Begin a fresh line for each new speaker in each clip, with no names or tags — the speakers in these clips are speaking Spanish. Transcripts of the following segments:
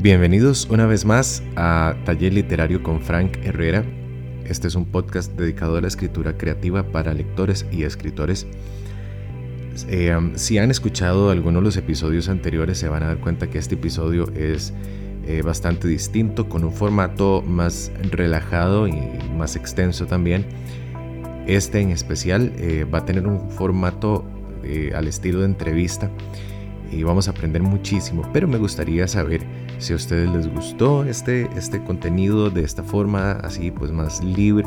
Bienvenidos una vez más a Taller Literario con Frank Herrera. Este es un podcast dedicado a la escritura creativa para lectores y escritores. Eh, um, si han escuchado algunos de los episodios anteriores se van a dar cuenta que este episodio es eh, bastante distinto, con un formato más relajado y más extenso también. Este en especial eh, va a tener un formato al estilo de entrevista y vamos a aprender muchísimo, pero me gustaría saber si a ustedes les gustó este, este contenido de esta forma, así pues más libre,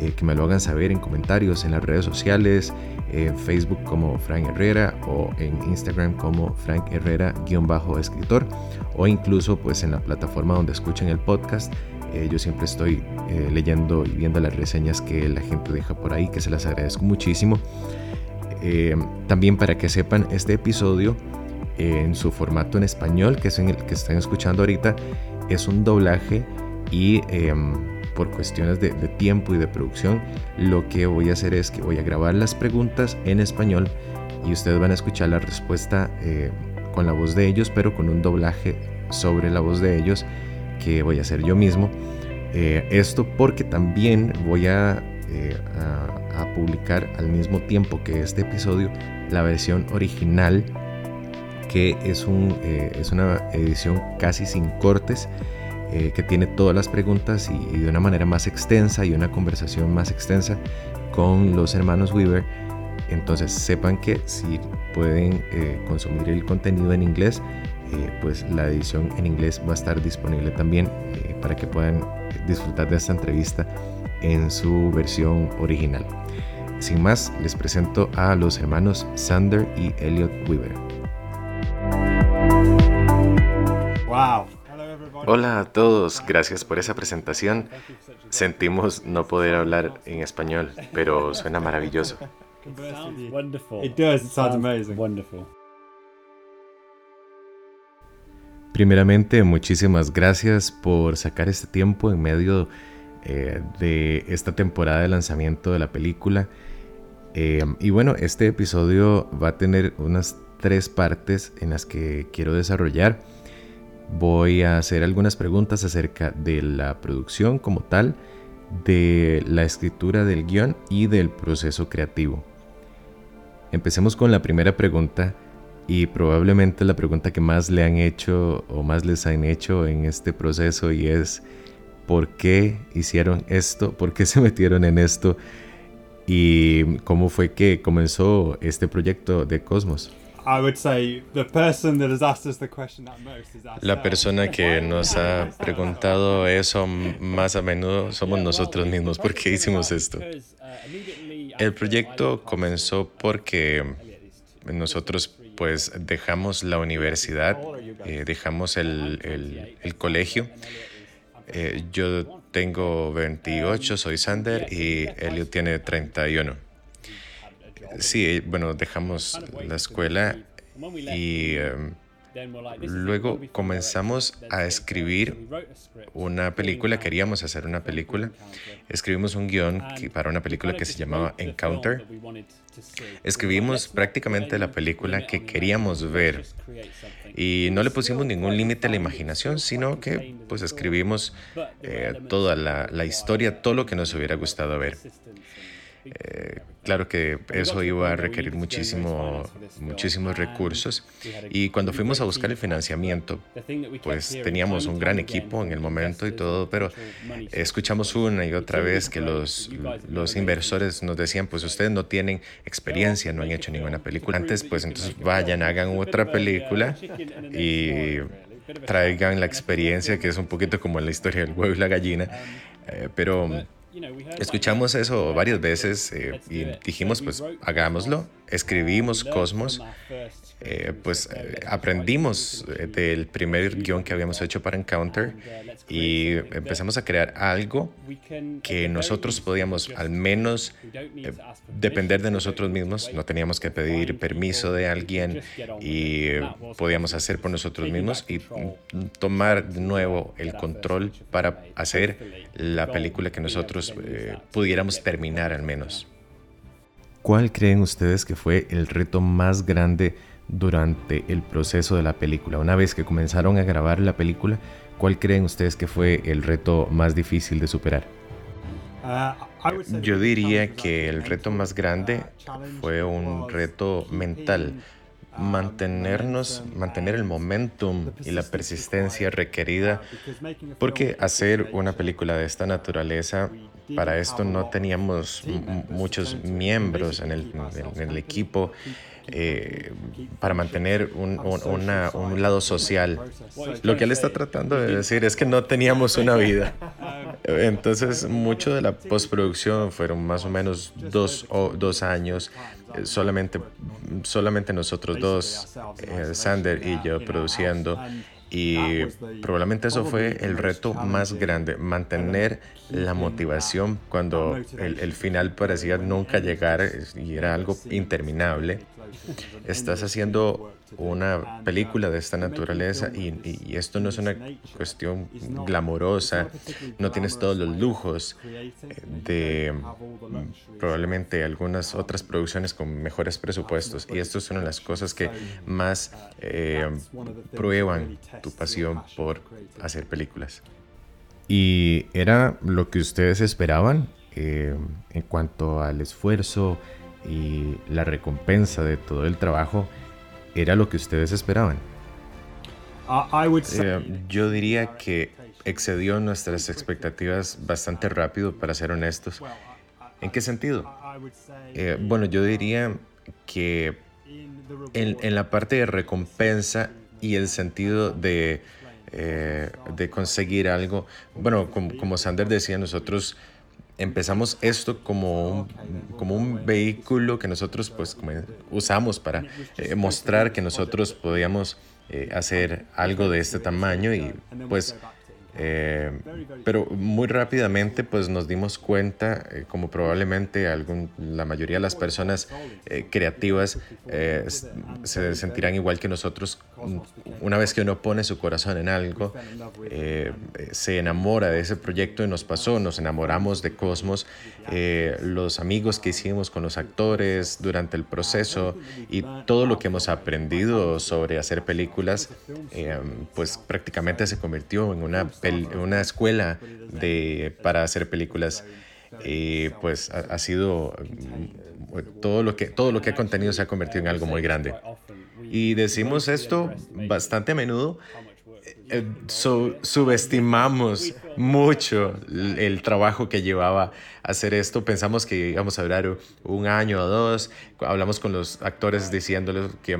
eh, que me lo hagan saber en comentarios en las redes sociales, en Facebook como Frank Herrera o en Instagram como Frank Herrera-escritor o incluso pues en la plataforma donde escuchen el podcast. Eh, yo siempre estoy eh, leyendo y viendo las reseñas que la gente deja por ahí, que se las agradezco muchísimo. también para que sepan, este episodio en su formato en español, que es en el que están escuchando ahorita, es un doblaje y em, por cuestiones de, tiempo y de producción, lo que voy a hacer es que voy a grabar las preguntas en español y ustedes van a escuchar la respuesta eh, con la voz de ellos, pero con un doblaje sobre la voz de ellos que voy a hacer yo mismo. Eh, esto porque también voy a, eh, a, a publicar al mismo tiempo que este episodio la versión original que eh, es una edición casi sin cortes, eh, que tiene todas las preguntas y, de una manera más extensa y una conversación más extensa con los hermanos Weaver. Entonces sepan que si pueden eh, consumir el contenido en inglés, pues la edición en inglés va a estar disponible también para que puedan disfrutar de esta entrevista en su versión original. Sin más, les presento a los hermanos Sander y Elliot Weaver. Hola a todos, gracias por esa presentación. Sentimos no poder hablar en español, pero suena maravilloso. Primeramente, muchísimas gracias por sacar este tiempo en medio eh, de esta temporada de lanzamiento de la película. Eh, y bueno, este episodio va a tener unas tres partes en las que quiero desarrollar. Voy a hacer algunas preguntas acerca de la producción como tal, de la escritura del guion y del proceso creativo. Empecemos con la primera pregunta y probablemente la pregunta que más le han hecho o más les han hecho en este proceso y es ¿por qué hicieron esto? ¿Por qué se metieron en esto? ¿Y cómo fue que comenzó este proyecto de Cosmos? La persona que nos ha preguntado eso más a menudo somos nosotros mismos. ¿Por qué hicimos esto? El proyecto comenzó porque nosotros pues dejamos la universidad, eh, dejamos el, el, colegio. Eh, yo tengo 28, soy Sander y Elliot tiene 31. Sí, bueno, dejamos la escuela y em, luego comenzamos a escribir una película, queríamos hacer una película, escribimos un guion para una película que se llamaba Encounter. Escribimos prácticamente la película que queríamos ver y no le pusimos ningún límite a la imaginación, sino que pues escribimos eh, toda la historia, todo lo que nos hubiera gustado ver. Claro que eso iba a requerir muchísimo, muchísimos recursos. Y cuando fuimos a buscar el financiamiento, pues teníamos un gran equipo en el momento y todo, pero escuchamos una y otra vez que los, los inversores nos decían, pues ustedes no tienen experiencia, no han hecho ninguna película. Antes, pues entonces vayan, hagan otra película y traigan la experiencia, que es un poquito como la historia del huevo y la gallina, eh, pero Escuchamos eso varias veces eh, y dijimos, pues hagámoslo. Escribimos Cosmos eh, pues eh, aprendimos eh, del primer guion que habíamos hecho para Encounter y empezamos a crear algo que nosotros podíamos al menos depender de nosotros mismos, no teníamos que pedir permiso de alguien y podíamos hacer por nosotros mismos y tomar de nuevo el control para hacer la película que nosotros pudiéramos terminar al menos. ¿Cuál creen ustedes que fue el reto más grande
durante el proceso de la película? Una vez que comenzaron a grabar la película, ¿cuál creen ustedes que fue el reto más difícil de superar?
Yo diría que el reto más grande fue un reto mental mantenernos, mantener el momentum y la persistencia requerida, porque hacer una película de esta naturaleza, para esto no teníamos muchos miembros en el, en el equipo eh, para mantener un, un, lado social. Lo que él está tratando de decir es que no teníamos una vida. Entonces, mucho de la postproducción fueron más o menos dos, o, dos años, eh, solamente, solamente nosotros dos, eh, Sander y yo, produciendo. Y probablemente eso fue el reto más grande, mantener la motivación cuando el, el, final parecía nunca llegar y era algo interminable. Estás haciendo una película de esta naturaleza y, esto no es una cuestión glamorosa, no tienes todos los lujos eh, de mm, probablemente algunas otras producciones con mejores presupuestos y esto es una de las cosas que más eh, prueban tu pasión por hacer películas.
¿Y era lo que ustedes esperaban eh, en cuanto al esfuerzo y la recompensa de todo el trabajo? era lo que ustedes esperaban?
Eh, yo diría que excedió nuestras expectativas bastante rápido, para ser honestos. ¿En qué sentido? Eh, bueno, yo diría que en, la parte de recompensa y el sentido de, eh, de conseguir algo, bueno, como, como Sander decía, nosotros empezamos esto como un, como un vehículo que nosotros pues usamos para eh, mostrar que nosotros podíamos eh, hacer algo de este tamaño y pues eh, pero muy rápidamente pues nos dimos cuenta, como probablemente algún, la mayoría de las personas creativas se sentirán igual que nosotros, una vez que uno pone su corazón en algo, se enamora de ese proyecto y nos pasó, nos enamoramos de Cosmos, los amigos que hicimos con los actores durante el proceso y todo lo que hemos aprendido sobre hacer películas, pues prácticamente se convirtió en una una escuela de, para hacer películas. Y pues ha, sido mm, todo lo, que, todo lo que ha contenido se ha convertido en algo muy grande. Y decimos esto bastante a menudo eh, subestimamos mucho el, trabajo que llevaba hacer esto. Pensamos que íbamos a durar un año o dos. Hablamos con los actores diciéndoles que,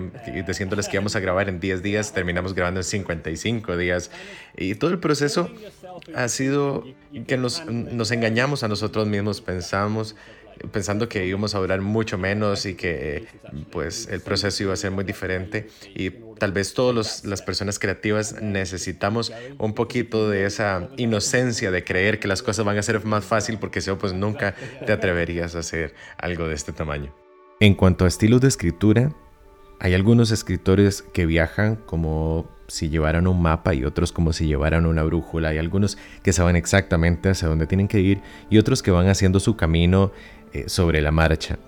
diciéndoles que íbamos a grabar en 10 días. Terminamos grabando en 55 días. Y todo el proceso ha sido que nos, nos engañamos a nosotros mismos. Pensamos pensando que íbamos a durar mucho menos y que pues el proceso iba a ser muy diferente y tal vez todas las personas creativas necesitamos un poquito de esa inocencia de creer que las cosas van a ser más fácil porque si no pues nunca te atreverías a hacer algo de este tamaño.
En cuanto a estilos de escritura, hay algunos escritores que viajan como si llevaran un mapa y otros como si llevaran una brújula. Hay algunos que saben exactamente hacia dónde tienen que ir y otros que van haciendo su camino eh, sobre la marcha.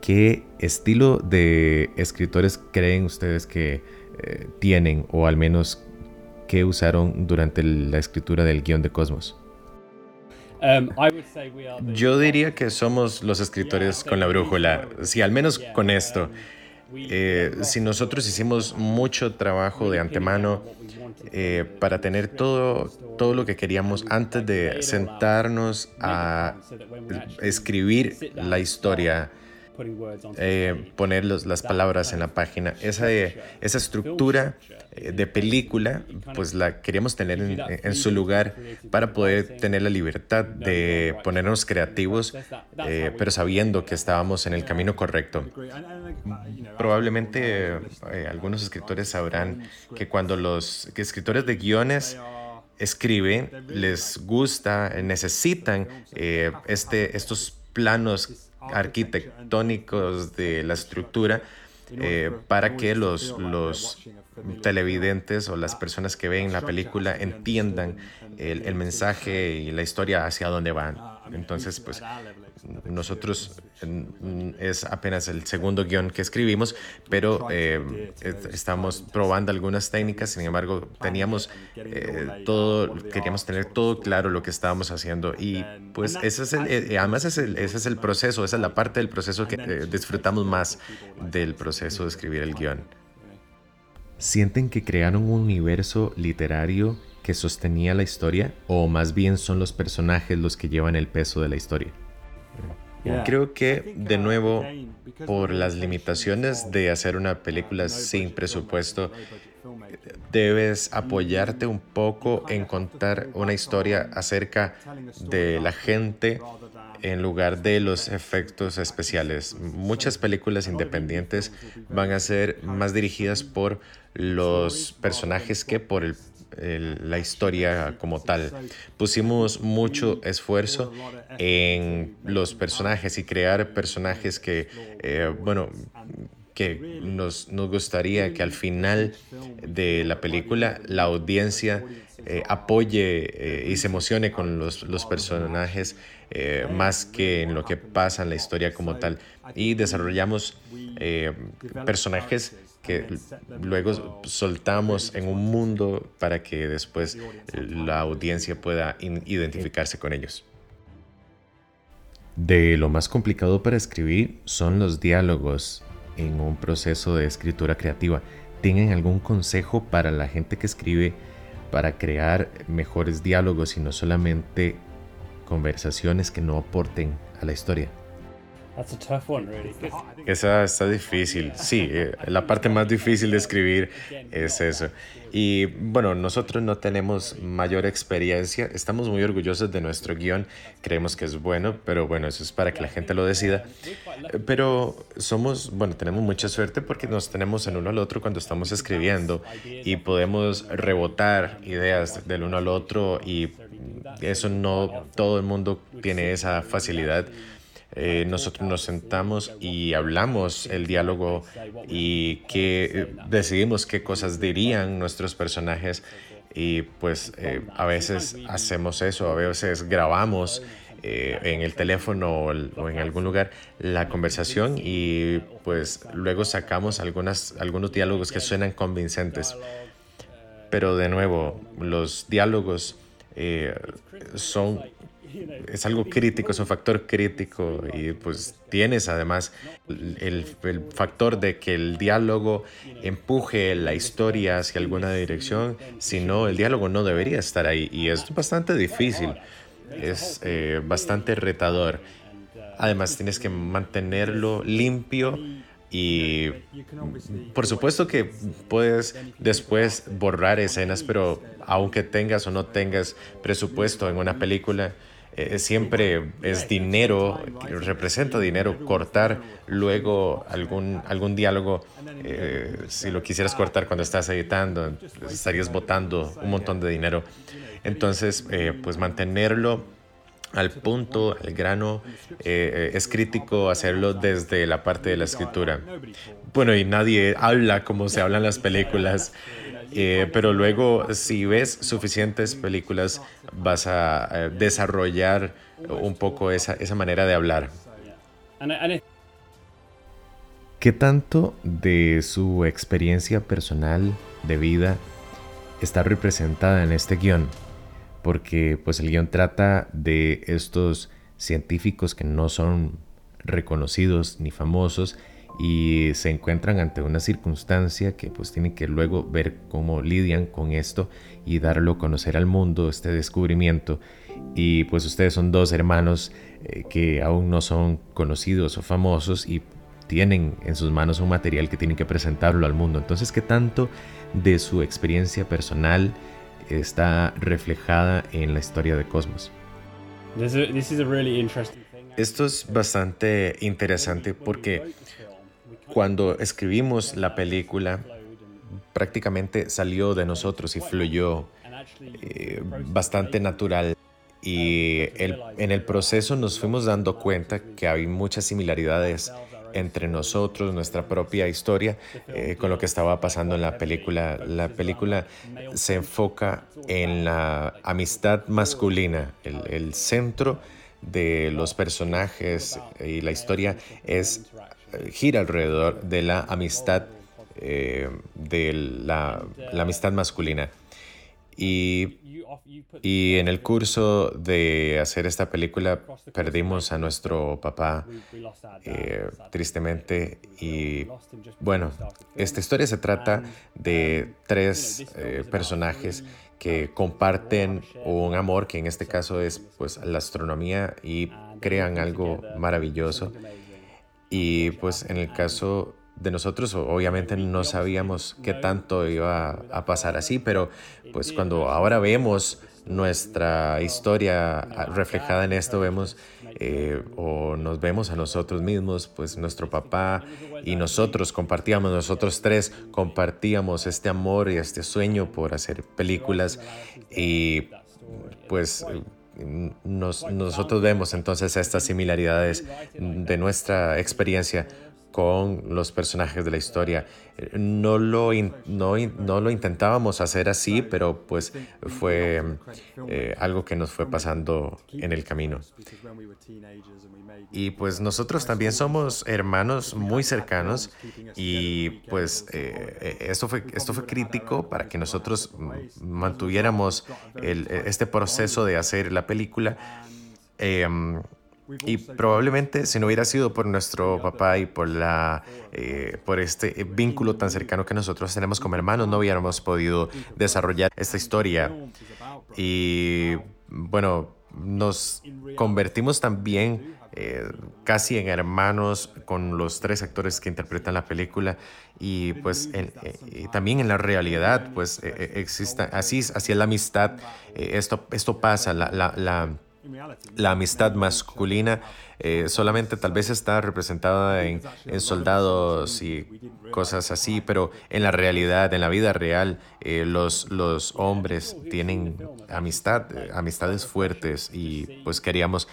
¿Qué estilo de escritores creen ustedes que eh, tienen o al menos que usaron durante la escritura del guion de Cosmos?
Um, Yo diría que somos los escritores con la brújula, sí, al menos con esto. Eh, si nosotros hicimos mucho trabajo de antemano eh, para tener todo, todo lo que queríamos antes de sentarnos a escribir la historia eh, poner las palabras en la página. Esa, esa estructura eh, de película, pues la queríamos tener en, su lugar para poder tener la libertad de ponernos creativos, eh, pero sabiendo que estábamos en el camino correcto. Probablemente algunos escritores sabrán que cuando los escritores de guiones escriben, les gusta, necesitan este, estos planos arquitectónicos de la estructura eh, para que los, los televidentes o las personas que ven la película entiendan el, el mensaje y la historia hacia dónde van. Entonces, pues nosotros es apenas el segundo guion que escribimos, pero eh, estamos probando algunas técnicas, sin embargo, teníamos eh, todo, queríamos tener todo claro lo que estábamos haciendo y pues ese es el, eh, además ese es el proceso, esa es la parte del proceso que disfrutamos más del proceso de escribir el guion.
¿Sienten que crearon un universo literario que sostenía la historia o más bien son los personajes los que llevan el peso de la historia?
Creo que, de nuevo, por las limitaciones de hacer una película sin presupuesto, debes apoyarte un poco en contar una historia acerca de la gente en lugar de los efectos especiales. Muchas películas independientes van a ser más dirigidas por los personajes que por el la historia como tal. Pusimos mucho esfuerzo en los personajes y crear personajes que, eh, bueno, que nos, nos, gustaría que al final de la película la audiencia eh, apoye eh, y se emocione con los, los personajes más que en lo que pasa en la historia como tal. Y desarrollamos personajes que luego soltamos en un mundo para que después la audiencia pueda identificarse con ellos.
De lo más complicado para escribir son los diálogos en un proceso de escritura creativa. ¿Tienen algún consejo para la gente que escribe para crear mejores diálogos y no solamente conversaciones que no aporten a la historia?
Esa está difícil. Sí, eh, la parte más difícil de escribir es eso. Y bueno, nosotros no tenemos mayor experiencia. Estamos muy orgullosos de nuestro guion. Creemos que es bueno, pero bueno, eso es para que la gente lo decida. Pero somos, bueno, tenemos mucha suerte porque nos tenemos el uno al otro cuando estamos escribiendo y podemos rebotar ideas del uno al otro y eso no todo el mundo tiene esa facilidad. Eh, nosotros nos sentamos y hablamos el diálogo y que eh, decidimos qué cosas dirían nuestros personajes y pues eh, a veces hacemos eso, a veces grabamos en el teléfono o, en algún lugar la conversación y pues luego sacamos algunas, algunos diálogos que suenan convincentes. Pero de nuevo, los diálogos son es algo crítico, es un factor crítico y pues tienes además el, el, factor de que el diálogo empuje la historia hacia alguna dirección, si no, el diálogo no debería estar ahí y es bastante difícil, es eh, bastante retador. Además tienes que mantenerlo limpio y por supuesto que puedes después borrar escenas, pero aunque tengas o no tengas presupuesto en una película, eh, siempre es dinero, representa dinero, cortar luego algún, algún diálogo, eh, si lo quisieras cortar cuando estás editando, estarías botando un montón de dinero. Entonces, eh, pues mantenerlo al punto, al grano, es crítico hacerlo desde la parte de la escritura. Bueno, y nadie habla como se hablan las películas. Eh, pero luego, si ves suficientes películas, vas a desarrollar un poco esa, esa manera de hablar.
¿Qué tanto de su experiencia personal de vida está representada en este guion? Porque pues el guion trata de estos científicos que no son reconocidos ni famosos y se encuentran ante una circunstancia que pues tienen que luego ver cómo lidian con esto y darlo a conocer al mundo, este descubrimiento. Y pues ustedes son dos hermanos eh, que aún no son conocidos o famosos y tienen en sus manos un material que tienen que presentarlo al mundo. Entonces, ¿qué tanto de su experiencia personal está reflejada en la historia de Cosmos?
Esto es bastante interesante porque cuando escribimos la película, prácticamente salió de nosotros y fluyó eh, bastante natural. Y en el proceso nos fuimos dando cuenta que hay muchas similaridades entre nosotros, nuestra propia historia, eh, con lo que estaba pasando en la película. La película se enfoca en la amistad masculina. El, el centro de los personajes y la historia es gira alrededor de la amistad eh, de la, amistad masculina. Y, y, en el curso de hacer esta película perdimos a nuestro papá eh, tristemente y bueno, esta historia se trata de tres personajes que comparten un amor que en este caso es pues la astronomía y crean algo maravilloso. Y pues en el caso de nosotros, obviamente no sabíamos qué tanto iba a pasar así, pero pues cuando ahora vemos nuestra historia reflejada en esto, vemos eh, o nos vemos a nosotros mismos, pues nuestro papá y nosotros compartíamos, nosotros tres compartíamos este amor y este sueño por hacer películas y pues nosotros vemos entonces estas similaridades de nuestra experiencia con los personajes de la historia. No lo, no, no, lo intentábamos hacer así, pero pues fue eh, algo que nos fue pasando en el camino. Y pues nosotros también somos hermanos muy cercanos y pues eh, esto, fue, esto fue crítico para que nosotros mantuviéramos el, este proceso de hacer la película. Em, y probablemente si no hubiera sido por nuestro papá y por, la, eh, por este vínculo tan cercano que nosotros tenemos como hermanos, no hubiéramos podido desarrollar esta historia. Y bueno, nos convertimos también eh, casi en hermanos con los tres actores que interpretan la película y pues eh, también en la realidad pues exista así así es la amistad esto esto pasa la, la, la la amistad masculina eh, solamente tal vez está representada en, soldados y cosas así, pero en la realidad, en la vida real, eh, los, hombres tienen amistad, eh, amistades fuertes y pues queríamos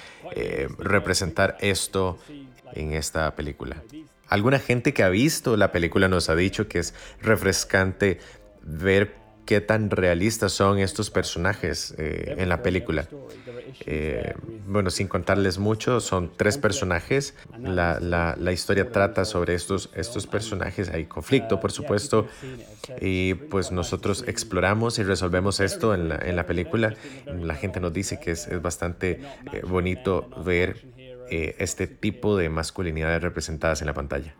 representar esto en esta película. Alguna gente que ha visto la película nos ha dicho que es refrescante ver qué tan realistas son estos personajes eh, en la película. Eh, bueno, sin contarles mucho, son tres personajes. La, la, la, historia trata sobre estos, estos personajes. Hay conflicto, por supuesto. Y pues nosotros exploramos y resolvemos esto en la, en la película. La gente nos dice que es, es bastante eh, bonito ver este tipo de masculinidades representadas en la pantalla.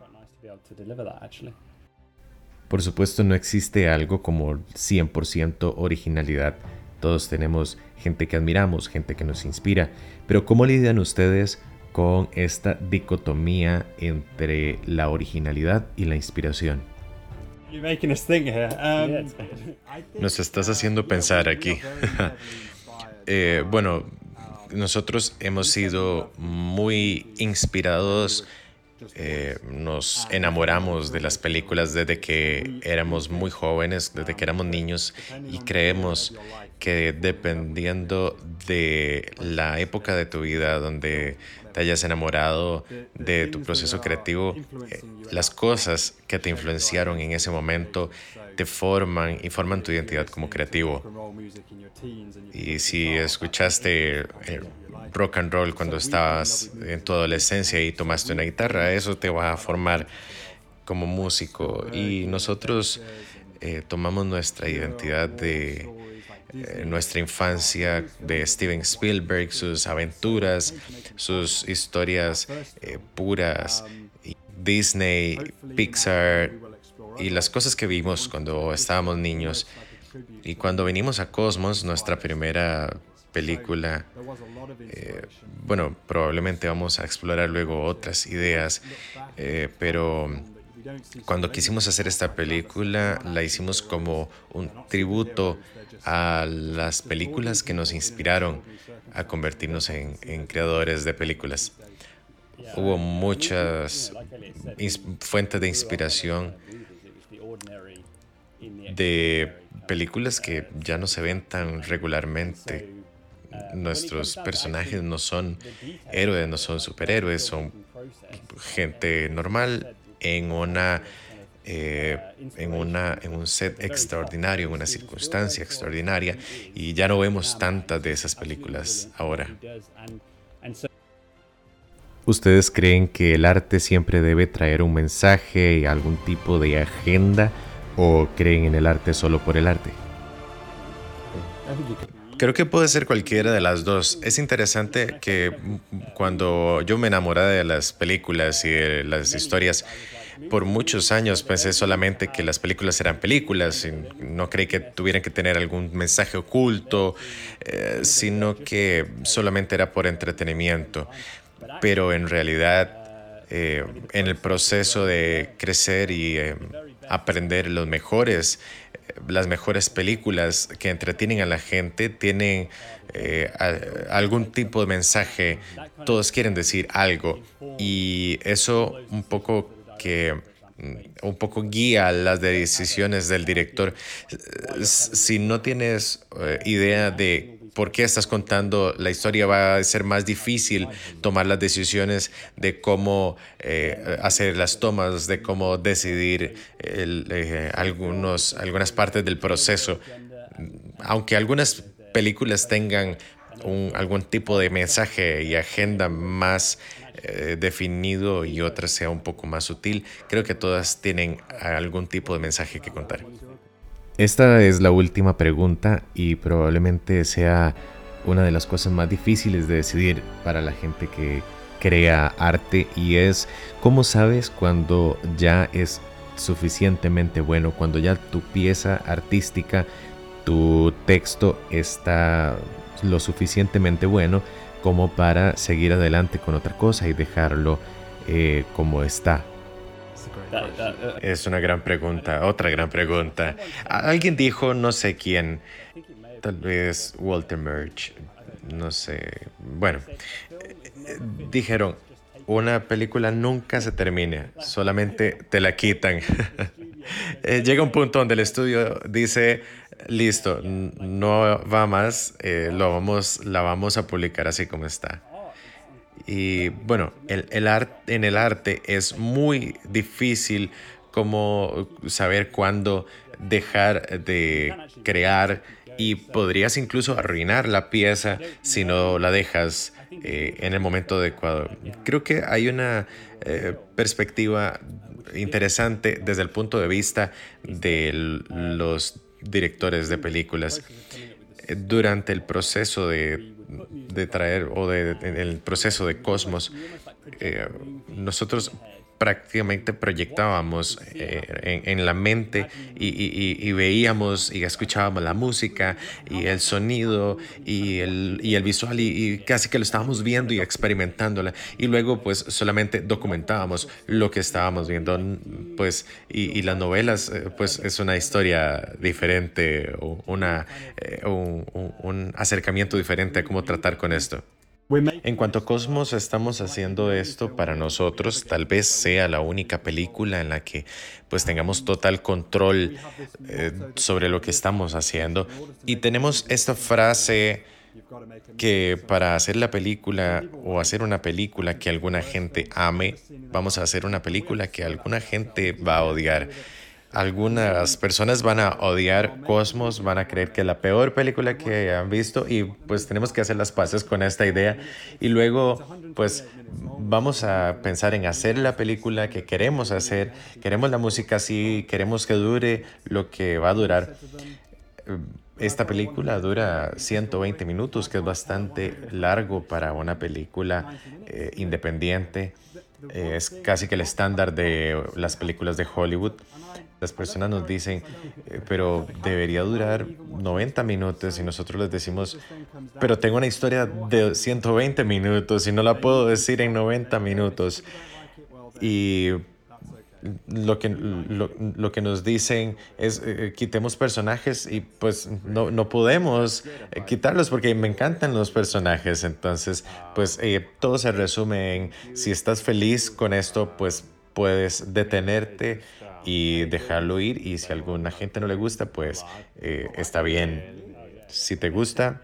Por supuesto no existe algo como 100% originalidad. Todos tenemos gente que admiramos, gente que nos inspira, pero ¿cómo lidian ustedes con esta dicotomía entre la originalidad y la inspiración? Um, nos estás haciendo pensar aquí. Eh, bueno, nosotros hemos sido muy inspirados eh, nos enamoramos de las películas desde que éramos muy jóvenes, desde que éramos niños y creemos que dependiendo de la época de tu vida donde te hayas enamorado de tu proceso creativo, eh, las cosas que te influenciaron en ese momento te forman y forman tu identidad como creativo. Y si escuchaste eh, rock and roll cuando estabas en tu adolescencia y tomaste una guitarra, eso te va a formar como músico. Y nosotros eh, tomamos nuestra identidad de eh, nuestra infancia de Steven Spielberg, sus aventuras, sus historias eh, puras, Disney, Pixar y las cosas que vimos cuando estábamos niños. Y cuando venimos a Cosmos, nuestra primera película, eh, bueno, probablemente vamos a explorar luego otras ideas, pero cuando quisimos hacer esta película la hicimos como un tributo a las películas que nos inspiraron a convertirnos en, creadores de películas. Hubo muchas fuentes de inspiración de películas que ya no se ven tan regularmente nuestros personajes no son héroes, no son superhéroes, son gente normal en una eh, en, una, en un set extraordinario, en una circunstancia extraordinaria, y ya no vemos tantas de esas películas ahora.
¿Ustedes creen que el arte siempre debe traer un mensaje, y algún tipo de agenda, o creen en el arte solo por el arte?
Creo que puede ser cualquiera de las dos. Es interesante que cuando yo me enamoré de las películas y de las historias, por muchos años pensé solamente que las películas eran películas, y no creí que tuvieran que tener algún mensaje oculto, eh, sino que solamente era por entretenimiento. Pero en realidad, eh, en el proceso de crecer y eh, aprender los mejores, las mejores películas que entretienen a la gente tienen algún tipo de mensaje, todos quieren decir algo y eso un poco que mm, un poco guía las decisiones del director. Si no tienes eh, idea de por qué estás contando la historia, va a ser más difícil tomar las decisiones de cómo eh, hacer las tomas, de cómo decidir eh, algunos, algunas partes del proceso. Aunque algunas películas tengan algún tipo de mensaje y agenda más eh, definido y otra sea un poco más sutil. Creo que todas tienen algún tipo de mensaje que contar.
Esta es la última pregunta y probablemente sea una de las cosas más difíciles de decidir para la gente que crea arte y es cómo sabes cuando ya es suficientemente bueno, cuando ya tu pieza artística, tu texto está lo suficientemente bueno como para seguir adelante con otra cosa y dejarlo eh, como está.
Es una gran pregunta, otra gran pregunta. Alguien dijo, no sé quién, tal vez Walter Murch, no sé. Bueno, dijeron, una película nunca se termina, solamente te la quitan. Eh, llega un punto donde el estudio dice, listo, no va más, eh, lo vamos, la vamos a publicar así como está. Y bueno, el, el en el arte es muy difícil como saber cuándo dejar de crear y podrías incluso arruinar la pieza si no la dejas eh, en el momento adecuado. Creo que hay una eh, perspectiva interesante desde el punto de vista de los directores de películas durante el proceso de, traer o de, en el proceso de Cosmos, eh, nosotros prácticamente proyectábamos eh, en, la mente y, veíamos y escuchábamos la música y el sonido y el, el visual y, casi que lo estábamos viendo y experimentándola y luego pues solamente documentábamos lo que estábamos viendo pues y, las novelas eh, pues es una historia diferente o una, eh, un acercamiento diferente a cómo tratar con esto. En cuanto a Cosmos, estamos haciendo esto para nosotros. Tal vez sea la única película en la que pues tengamos total control eh, sobre lo que estamos haciendo. Y tenemos esta frase que para hacer la película o hacer una película que alguna gente ame, vamos a hacer una película que alguna gente va a odiar. Algunas personas van a odiar Cosmos, van a creer que es la peor película que han visto y pues tenemos que hacer las paces con esta idea y luego pues vamos a pensar en hacer la película que queremos hacer, queremos la música así, queremos que dure lo que va a durar. Esta película dura 120 minutos, que es bastante largo para una película eh, independiente. Eh, es casi que el estándar de las películas de Hollywood. Las personas nos dicen, eh, pero debería durar 90 minutos y nosotros les decimos, pero tengo una historia de 120 minutos y no la puedo decir en 90 minutos. Y lo que, lo, que nos dicen es eh, quitemos personajes y pues no, no podemos eh, quitarlos porque me encantan los personajes. Entonces, pues todo se resume en si estás feliz con esto, pues puedes detenerte y dejarlo ir y si a alguna gente no le gusta, pues eh, está bien. Si te gusta,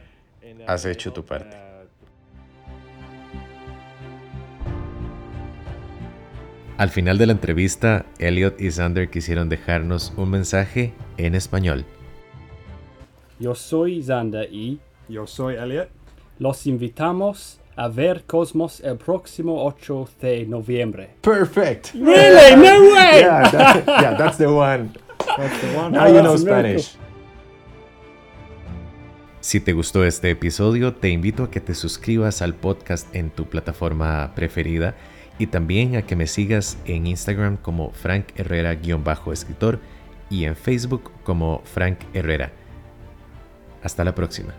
has hecho tu parte.
Al final de la entrevista, Elliot y Sander quisieron dejarnos un mensaje en español.
Yo soy Sander y
yo soy Elliot.
Los invitamos
a ver Cosmos el próximo 8 de noviembre.
Perfect.
Really? No way.
yeah, that, yeah, that's the one.
That's the one.
Now you know. Spanish. Si te gustó este episodio, te invito a que te suscribas al podcast en tu plataforma preferida y también a que me sigas en Instagram como Frank Herrera-escritor y en Facebook como Frank Herrera. Hasta la próxima.